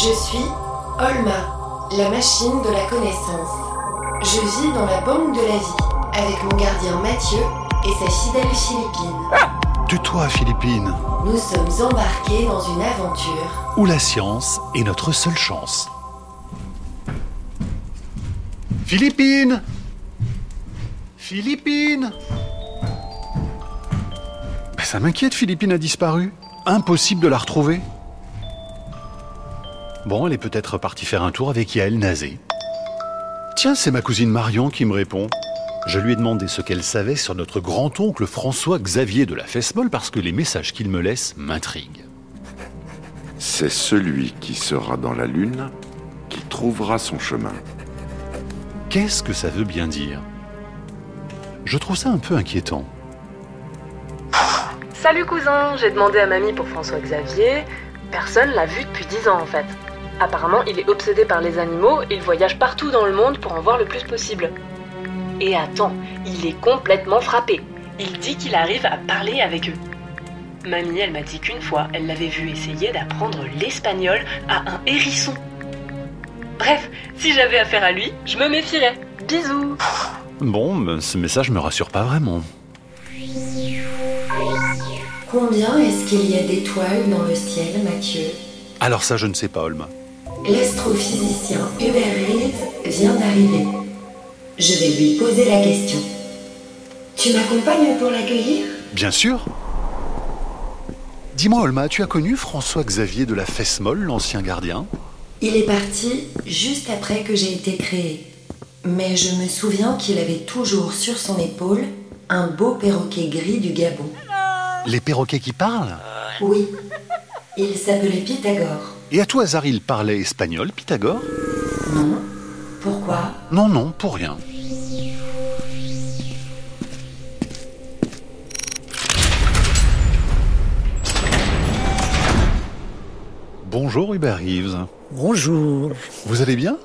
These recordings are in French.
Je suis Olma, la machine de la connaissance. Je vis dans la banque de la vie avec mon gardien Mathieu et sa fidèle Philippine. Tue-toi, Philippine. Nous sommes embarqués dans une aventure Où la science est notre seule chance. Philippine Philippine Ben, Ça m'inquiète, Philippine a disparu. Impossible de la retrouver. Bon, elle est peut-être partie faire un tour avec Yael Nazé. Tiens, c'est ma cousine Marion qui me répond. Je lui ai demandé ce qu'elle savait sur notre grand-oncle François Xavier de la Fesmol parce que les messages qu'il me laisse m'intriguent. C'est celui qui sera dans la lune qui trouvera son chemin. Qu'est-ce que ça veut bien dire? Je trouve ça un peu inquiétant. Salut cousin, j'ai demandé à mamie pour François Xavier. Personne l'a vu depuis 10 ans en fait. Apparemment, il est obsédé par les animaux, il voyage partout dans le monde pour en voir le plus possible. Et attends, il est complètement frappé. Il dit qu'il arrive à parler avec eux. Mamie, elle m'a dit qu'une fois, elle l'avait vu essayer d'apprendre l'espagnol à un hérisson. Bref, si j'avais affaire à lui, je me méfierais. Bisous Bon, ce message me rassure pas vraiment. Combien est-ce qu'il y a d'étoiles dans le ciel, Mathieu? Alors ça, je ne sais pas, Olma. L'astrophysicien Hubert Reeves vient d'arriver. Je vais lui poser la question. Tu m'accompagnes pour l'accueillir? Bien sûr. Dis-moi, Olma, tu as connu François Xavier de la Fesmol, l'ancien gardien? Il est parti juste après que j'ai été créé. Mais je me souviens qu'il avait toujours sur son épaule un beau perroquet gris du Gabon. Les perroquets qui parlent? Oui, il s'appelait Pythagore. Et à tout hasard, il parlait espagnol, Pythagore? Non Pourquoi? Non, non, pour rien. Bonjour Hubert Reeves. Bonjour. Vous allez bien?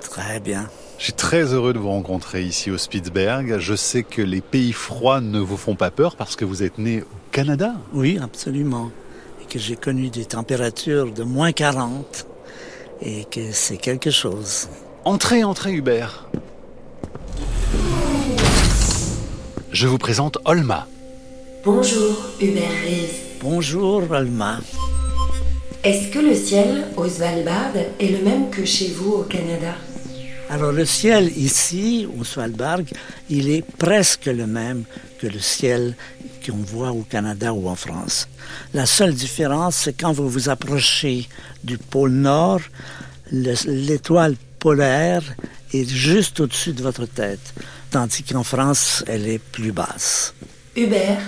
Très bien. Je suis très heureux de vous rencontrer ici au Spitzberg. Je sais que les pays froids ne vous font pas peur parce que vous êtes né au Canada. Oui, absolument. Que j'ai connu des températures de moins 40 et que c'est quelque chose. Entrez, entrez Hubert. Je vous présente Olma. Bonjour, Hubert Reeves. Bonjour, Alma. Est-ce que le ciel au Svalbard est le même que chez vous au Canada? Alors le ciel ici, au Svalbard, il est presque le même que le ciel qu'on voit au Canada ou en France. La seule différence, c'est quand vous vous approchez du pôle Nord, le- l'étoile polaire est juste au-dessus de votre tête, tandis qu'en France, elle est plus basse. Hubert,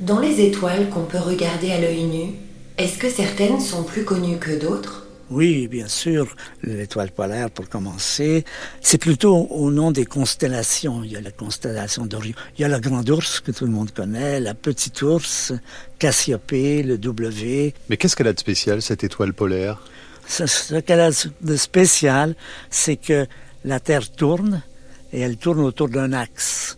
dans les étoiles qu'on peut regarder à l'œil nu, est-ce que certaines sont plus connues que d'autres? Oui, bien sûr, l'étoile polaire pour commencer. C'est plutôt au nom des constellations. Il y a la constellation d'Orion. Il y a la grande ours que tout le monde connaît, la petite ours, Cassiopée, le W. Mais qu'est-ce qu'elle a de spécial, cette étoile polaire? Ce, ce qu'elle a de spécial, c'est que la Terre tourne et elle tourne autour d'un axe.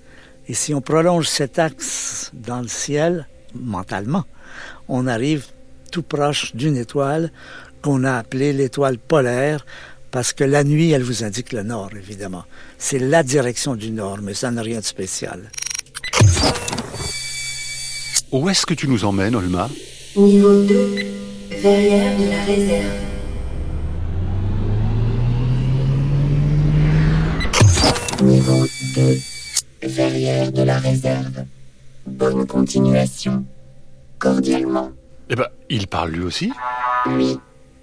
Et si on prolonge cet axe dans le ciel, mentalement, on arrive tout proche d'une étoile qu'on a appelée l'étoile polaire parce que la nuit, elle vous indique le nord, évidemment. C'est la direction du nord, mais ça n'a rien de spécial. Où est-ce que tu nous emmènes, Olma? Niveau 2, verrière de la réserve. Niveau 2, verrière de la réserve. Bonne continuation. Cordialement. Eh ben, il parle lui aussi? Oui,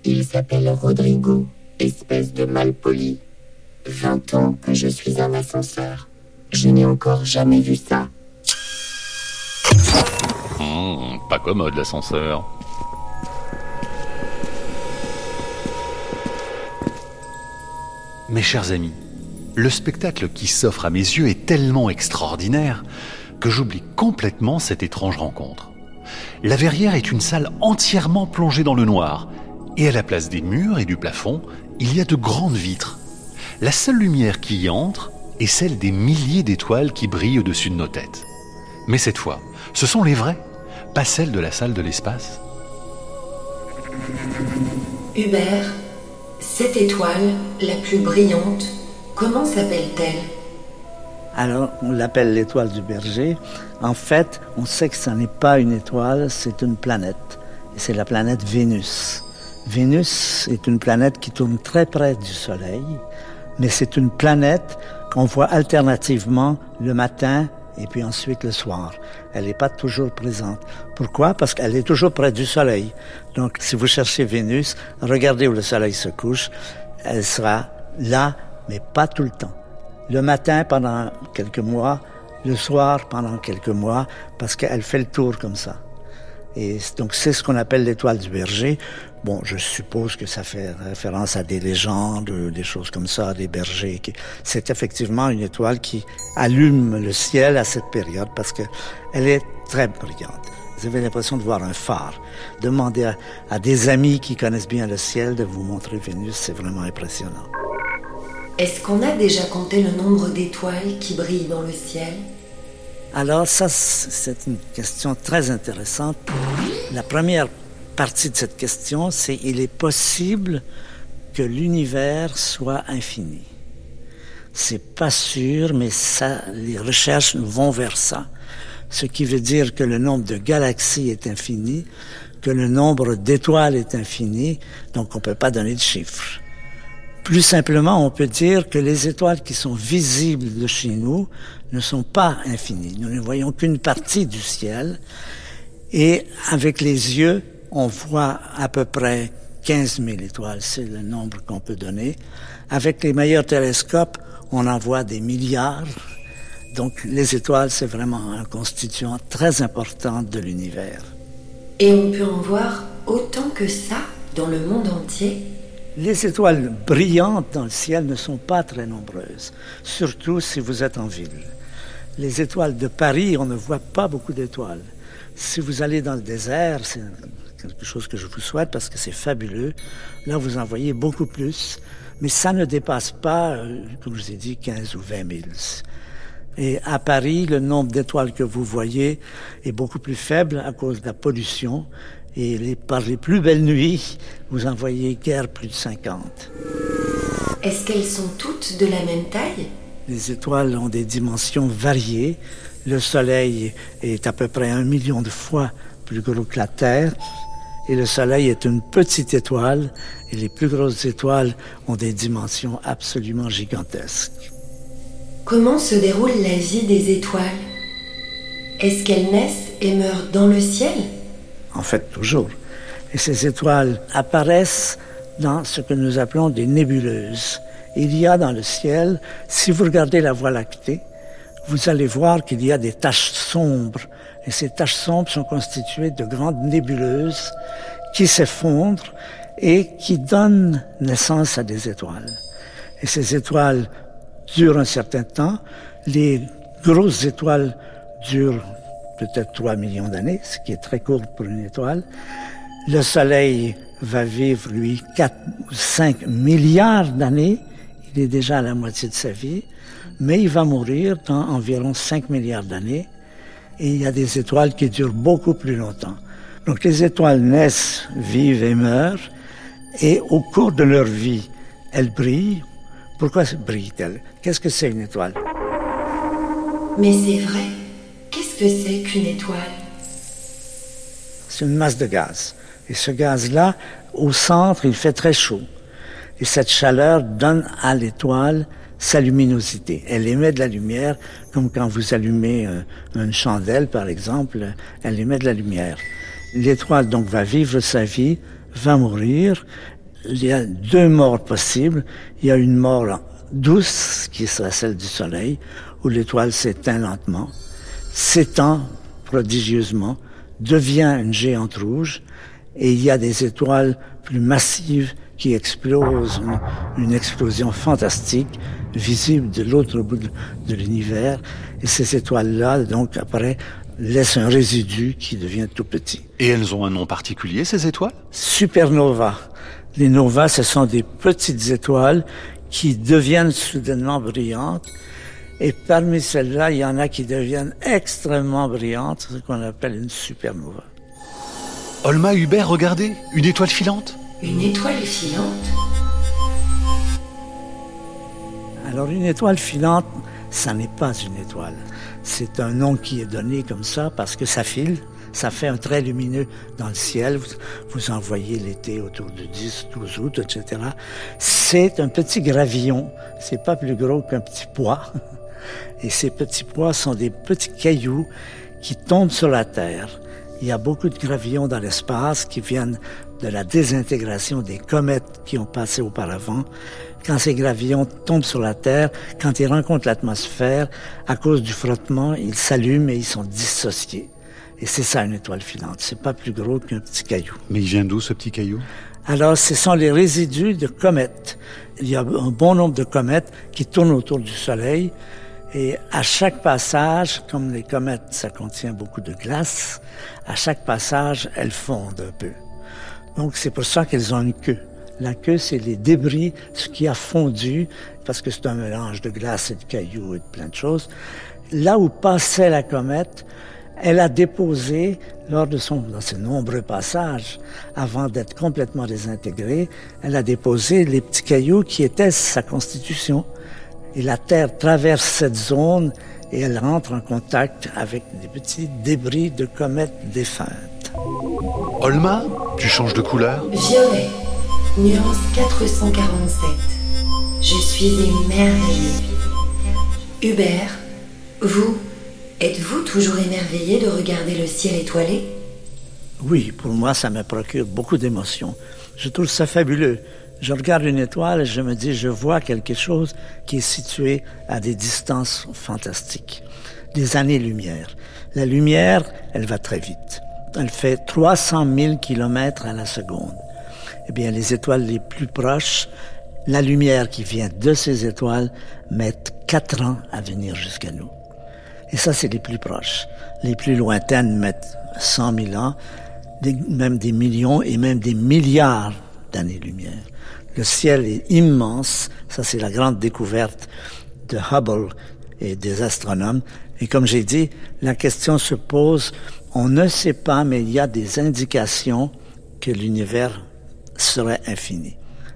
il s'appelle Rodrigo, espèce de malpoli. 20 ans que je suis un ascenseur. Je n'ai encore jamais vu ça. Hmm, Pas commode l'ascenseur. Mes chers amis, le spectacle qui s'offre à mes yeux est tellement extraordinaire que j'oublie complètement cette étrange rencontre. La verrière est une salle entièrement plongée dans le noir, et à la place des murs et du plafond, il y a de grandes vitres. La seule lumière qui y entre est celle des milliers d'étoiles qui brillent au-dessus de nos têtes. Mais cette fois, ce sont les vraies, pas celles de la salle de l'espace. Hubert, Cette étoile, la plus brillante, comment s'appelle-t-elle? Alors, on l'appelle l'étoile du berger. En fait, on sait que ce n'est pas une étoile, c'est une planète. Et c'est la planète Vénus. Vénus est une planète qui tourne très près du Soleil, mais c'est une planète qu'on voit alternativement le matin et puis ensuite le soir. Elle n'est pas toujours présente. Pourquoi? Parce qu'elle est toujours près du Soleil. Donc si vous cherchez Vénus, regardez où le Soleil se couche, elle sera là, mais pas tout le temps. Le matin pendant quelques mois, le soir pendant quelques mois, parce qu'elle fait le tour comme ça. Et donc c'est ce qu'on appelle l'étoile du berger. Bon, je suppose que ça fait référence à des légendes, des choses comme ça, des bergers. C'est effectivement une étoile qui allume le ciel à cette période parce que elle est très brillante. Vous avez l'impression de voir un phare. Demandez à, à des amis qui connaissent bien le ciel de vous montrer Vénus, c'est vraiment impressionnant. Est-ce qu'on a déjà compté le nombre d'étoiles qui brillent dans le ciel? Alors ça, c'est une question très intéressante. La première partie de cette question, c'est il est possible que l'univers soit infini. C'est pas sûr, mais ça, les recherches vont vers ça. Ce qui veut dire que le nombre de galaxies est infini, que le nombre d'étoiles est infini, donc on peut pas donner de chiffres. Plus simplement, on peut dire que les étoiles qui sont visibles de chez nous ne sont pas infinies. Nous ne voyons qu'une partie du ciel. Et avec les yeux, on voit à peu près 15 000 étoiles. C'est le nombre qu'on peut donner. Avec les meilleurs télescopes, on en voit des milliards. Donc les étoiles, c'est vraiment un constituant très important de l'univers. Et on peut en voir autant que ça dans le monde entier les étoiles brillantes dans le ciel ne sont pas très nombreuses, surtout si vous êtes en ville. Les étoiles de Paris, on ne voit pas beaucoup d'étoiles. Si vous allez dans le désert, c'est quelque chose que je vous souhaite parce que c'est fabuleux. Là, vous en voyez beaucoup plus, mais ça ne dépasse pas, euh, comme je vous ai dit, 15 ou 20 000. Et à Paris, le nombre d'étoiles que vous voyez est beaucoup plus faible à cause de la pollution et les, par les plus belles nuits, vous en voyez guère plus de 50. Est-ce qu'elles sont toutes de la même taille? Les étoiles ont des dimensions variées. Le Soleil est à peu près un million de fois plus gros que la Terre. Et le Soleil est une petite étoile. Et les plus grosses étoiles ont des dimensions absolument gigantesques. Comment se déroule la vie des étoiles? Est-ce qu'elles naissent et meurent dans le ciel? En fait toujours. Et ces étoiles apparaissent dans ce que nous appelons des nébuleuses. Il y a dans le ciel, si vous regardez la Voie lactée, vous allez voir qu'il y a des taches sombres. Et ces taches sombres sont constituées de grandes nébuleuses qui s'effondrent et qui donnent naissance à des étoiles. Et ces étoiles durent un certain temps. Les grosses étoiles durent peut-être 3 millions d'années, ce qui est très court pour une étoile. Le Soleil va vivre, lui, 4 ou 5 milliards d'années. Il est déjà à la moitié de sa vie, mais il va mourir dans environ 5 milliards d'années. Et il y a des étoiles qui durent beaucoup plus longtemps. Donc les étoiles naissent, vivent et meurent, et au cours de leur vie, elles brillent. Pourquoi brillent-elles? Qu'est-ce que c'est une étoile? Mais c'est vrai. Étoile? C'est une masse de gaz. Et ce gaz-là, au centre, il fait très chaud. Et cette chaleur donne à l'étoile sa luminosité. Elle émet de la lumière, comme quand vous allumez euh, une chandelle, par exemple, elle émet de la lumière. L'étoile, donc, va vivre sa vie, va mourir. Il y a deux morts possibles. Il y a une mort douce, qui sera celle du Soleil, où l'étoile s'éteint lentement s'étend prodigieusement, devient une géante rouge, et il y a des étoiles plus massives qui explosent, une, explosion fantastique, visible de l'autre bout de, l'univers, et ces étoiles-là, donc après, laissent un résidu qui devient tout petit. Et elles ont un nom particulier, ces étoiles? Supernova. Les novas, ce sont des petites étoiles qui deviennent soudainement brillantes et parmi celles-là, il y en a qui deviennent extrêmement brillantes, ce qu'on appelle une supernova. Olma Hubert, regardez, une étoile filante. Une étoile filante Alors une étoile filante, ça n'est pas une étoile. C'est un nom qui est donné comme ça parce que ça file, ça fait un trait lumineux dans le ciel. Vous, vous en voyez l'été autour du 10, 12 août, etc. C'est un petit gravillon. C'est pas plus gros qu'un petit pois. Et ces petits pois sont des petits cailloux qui tombent sur la Terre. Il y a beaucoup de gravillons dans l'espace qui viennent de la désintégration des comètes qui ont passé auparavant. Quand ces gravillons tombent sur la Terre, quand ils rencontrent l'atmosphère, à cause du frottement, ils s'allument et ils sont dissociés. Et c'est ça une étoile filante. C'est pas plus gros qu'un petit caillou. Mais il vient d'où ce petit caillou? Alors, ce sont les résidus de comètes. Il y a un bon nombre de comètes qui tournent autour du Soleil. Et à chaque passage, comme les comètes, ça contient beaucoup de glace, à chaque passage, elles fondent un peu. Donc c'est pour ça qu'elles ont une queue. La queue, c'est les débris, ce qui a fondu, parce que c'est un mélange de glace et de cailloux et de plein de choses. Là où passait la comète, elle a déposé, lors de son, dans ses nombreux passages, avant d'être complètement désintégrée, elle a déposé les petits cailloux qui étaient sa constitution. Et la Terre traverse cette zone et elle rentre en contact avec des petits débris de comètes défuntes. Olma, tu changes de couleur? Violet, nuance 447. Je suis émerveillé. Hubert, vous, êtes-vous toujours émerveillé de regarder le ciel étoilé? Oui, pour moi, ça me procure beaucoup d'émotions. Je trouve ça fabuleux. Je regarde une étoile et je me dis, je vois quelque chose qui est situé à des distances fantastiques, des années-lumière. La lumière, elle va très vite. Elle fait 300 000 kilomètres à la seconde. Eh bien, les étoiles les plus proches, la lumière qui vient de ces étoiles, met 4 ans à venir jusqu'à nous. Et ça, c'est les plus proches. Les plus lointaines mettent 100 000 ans, même des millions et même des milliards d'années-lumière. Le ciel est immense. Ça, c'est la grande découverte de Hubble et des astronomes. Et comme j'ai dit, la question se pose, on ne sait pas, mais il y a des indications que l'univers serait infini.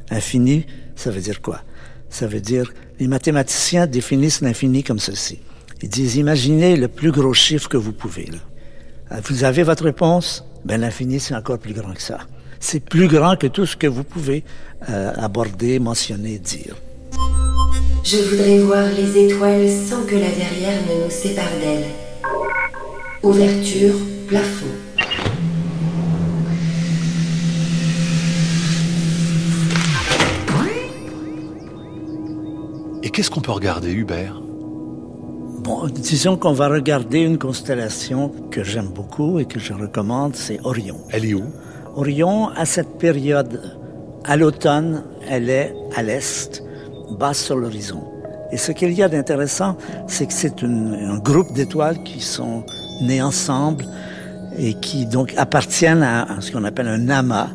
Infini, ça veut dire quoi? Ça veut dire, les mathématiciens définissent l'infini comme ceci. Ils disent, imaginez le plus gros chiffre que vous pouvez. Là. Vous avez votre réponse? Ben, l'infini, c'est encore plus grand que ça. C'est plus grand que tout ce que vous pouvez euh, aborder, mentionner, dire. Je voudrais voir les étoiles sans que la verrière ne nous sépare d'elles. Ouverture, plafond. Et qu'est-ce qu'on peut regarder, Hubert? Bon, disons qu'on va regarder une constellation que j'aime beaucoup et que je recommande, c'est Orion. Elle est où? Orion, à cette période, à l'automne, elle est à l'est, basse sur l'horizon. Et ce qu'il y a d'intéressant, c'est que c'est un groupe d'étoiles qui sont nées ensemble et qui donc appartiennent à ce qu'on appelle un amas.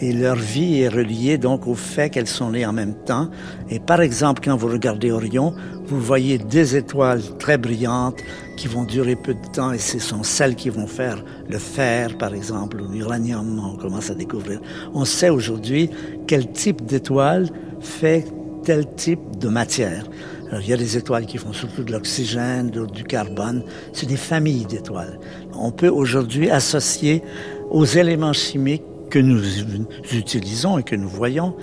Et leur vie est reliée donc au fait qu'elles sont nées en même temps. Et par exemple, quand vous regardez Orion, vous voyez des étoiles très brillantes qui vont durer peu de temps et ce sont celles qui vont faire le fer, par exemple, ou l'uranium, on commence à découvrir. On sait aujourd'hui quel type d'étoile fait tel type de matière. Alors, il y a des étoiles qui font surtout de l'oxygène, du carbone. C'est des familles d'étoiles. On peut aujourd'hui associer aux éléments chimiques que nous utilisons et que nous voyons,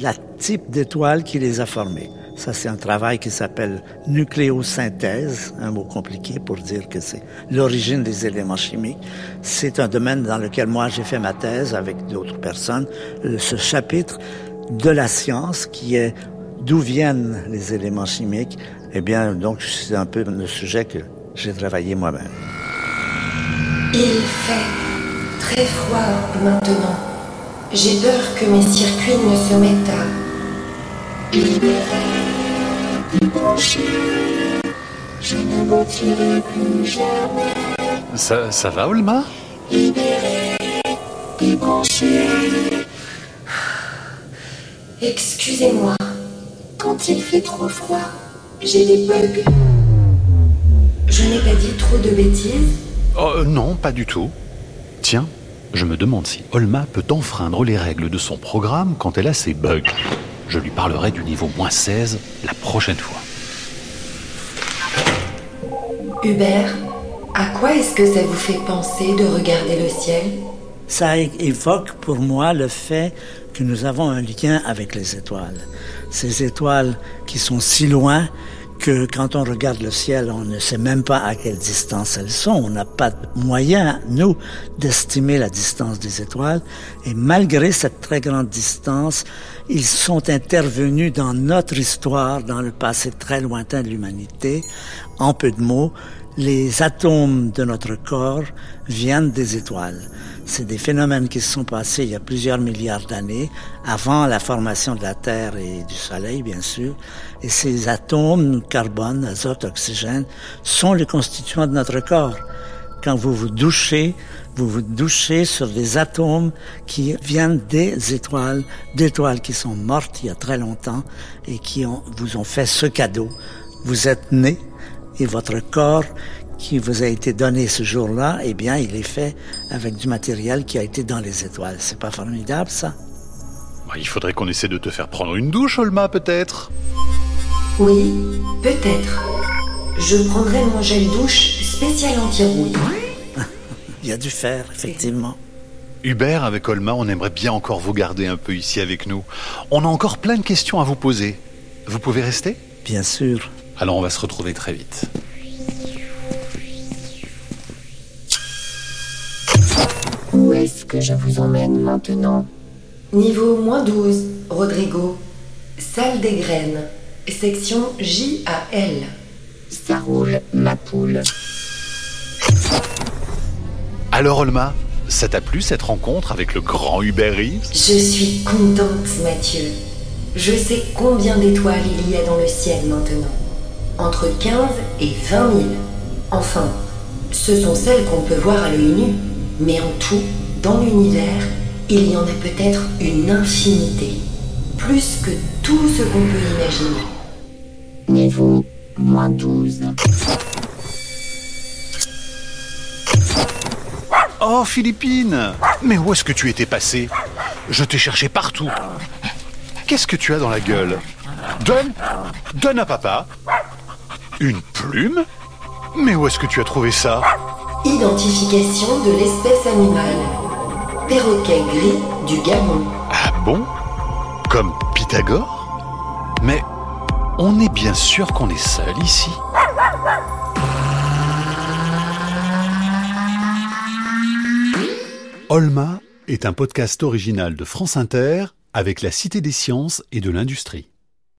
la type d'étoile qui les a formés. Ça, c'est un travail qui s'appelle nucléosynthèse, un mot compliqué pour dire que c'est l'origine des éléments chimiques. C'est un domaine dans lequel moi j'ai fait ma thèse avec d'autres personnes. Ce chapitre de la science qui est d'où viennent les éléments chimiques, eh bien, donc c'est un peu le sujet que j'ai travaillé moi-même. Il fait très froid maintenant. J'ai peur que mes circuits ne se mettent à... Je ne bâtirai plus jamais. Ça, ça va, Olma? Excusez-moi. Quand il fait trop froid, j'ai des bugs. Je n'ai pas dit trop de bêtises? Oh euh, non, pas du tout. Tiens, je me demande si Olma peut enfreindre les règles de son programme quand elle a ses bugs. Je lui parlerai du niveau moins 16 la prochaine fois. Hubert, à quoi est-ce que ça vous fait penser de regarder le ciel? Ça évoque pour moi le fait que nous avons un lien avec les étoiles. Ces étoiles qui sont si loin que quand on regarde le ciel, on ne sait même pas à quelle distance elles sont. On n'a pas de moyen, nous, d'estimer la distance des étoiles. Et malgré cette très grande distance, ils sont intervenus dans notre histoire, dans le passé très lointain de l'humanité. En peu de mots, les atomes de notre corps viennent des étoiles. C'est des phénomènes qui se sont passés il y a plusieurs milliards d'années, avant la formation de la Terre et du Soleil, bien sûr. Et ces atomes, carbone, azote, oxygène, sont les constituants de notre corps. Quand vous vous douchez, vous vous douchez sur des atomes qui viennent des étoiles, d'étoiles qui sont mortes il y a très longtemps et qui vous ont fait ce cadeau. Vous êtes né et votre corps qui vous a été donné ce jour-là, eh bien, il est fait avec du matériel qui a été dans les étoiles. C'est pas formidable, ça? Bah, il faudrait qu'on essaie de te faire prendre une douche, Olma, peut-être Oui, peut-être. Je prendrai mon gel douche spécial anti-rouille. Il y a du fer, effectivement. Hubert, avec Olma, on aimerait bien encore vous garder un peu ici avec nous. On a encore plein de questions à vous poser. Vous pouvez rester? Bien sûr. Alors on va se retrouver très vite. Est-ce que je vous emmène maintenant Niveau moins 12, Rodrigo. Salle des graines. Section J-A-L. Ça roule, ma poule. Alors Olma, ça t'a plu cette rencontre avec le grand Hubert Reeves? Je suis contente, Mathieu. Je sais combien d'étoiles il y a dans le ciel maintenant. Entre 15 et 20 000. Enfin, ce sont celles qu'on peut voir à l'œil nu. Mais en tout, dans l'univers, il y en a peut-être une infinité. Plus que tout ce qu'on peut imaginer. Niveau moins 12. Oh Philippine Mais où est-ce que tu étais passée? Je t'ai cherché partout. Qu'est-ce que tu as dans la gueule? Donne Donne à papa Une plume? Mais où est-ce que tu as trouvé ça? Identification de l'espèce animale. Perroquet gris du Gabon. Ah bon? Comme Pythagore? Mais on est bien sûr qu'on est seul ici. Olma est un podcast original de France Inter avec la Cité des sciences et de l'industrie.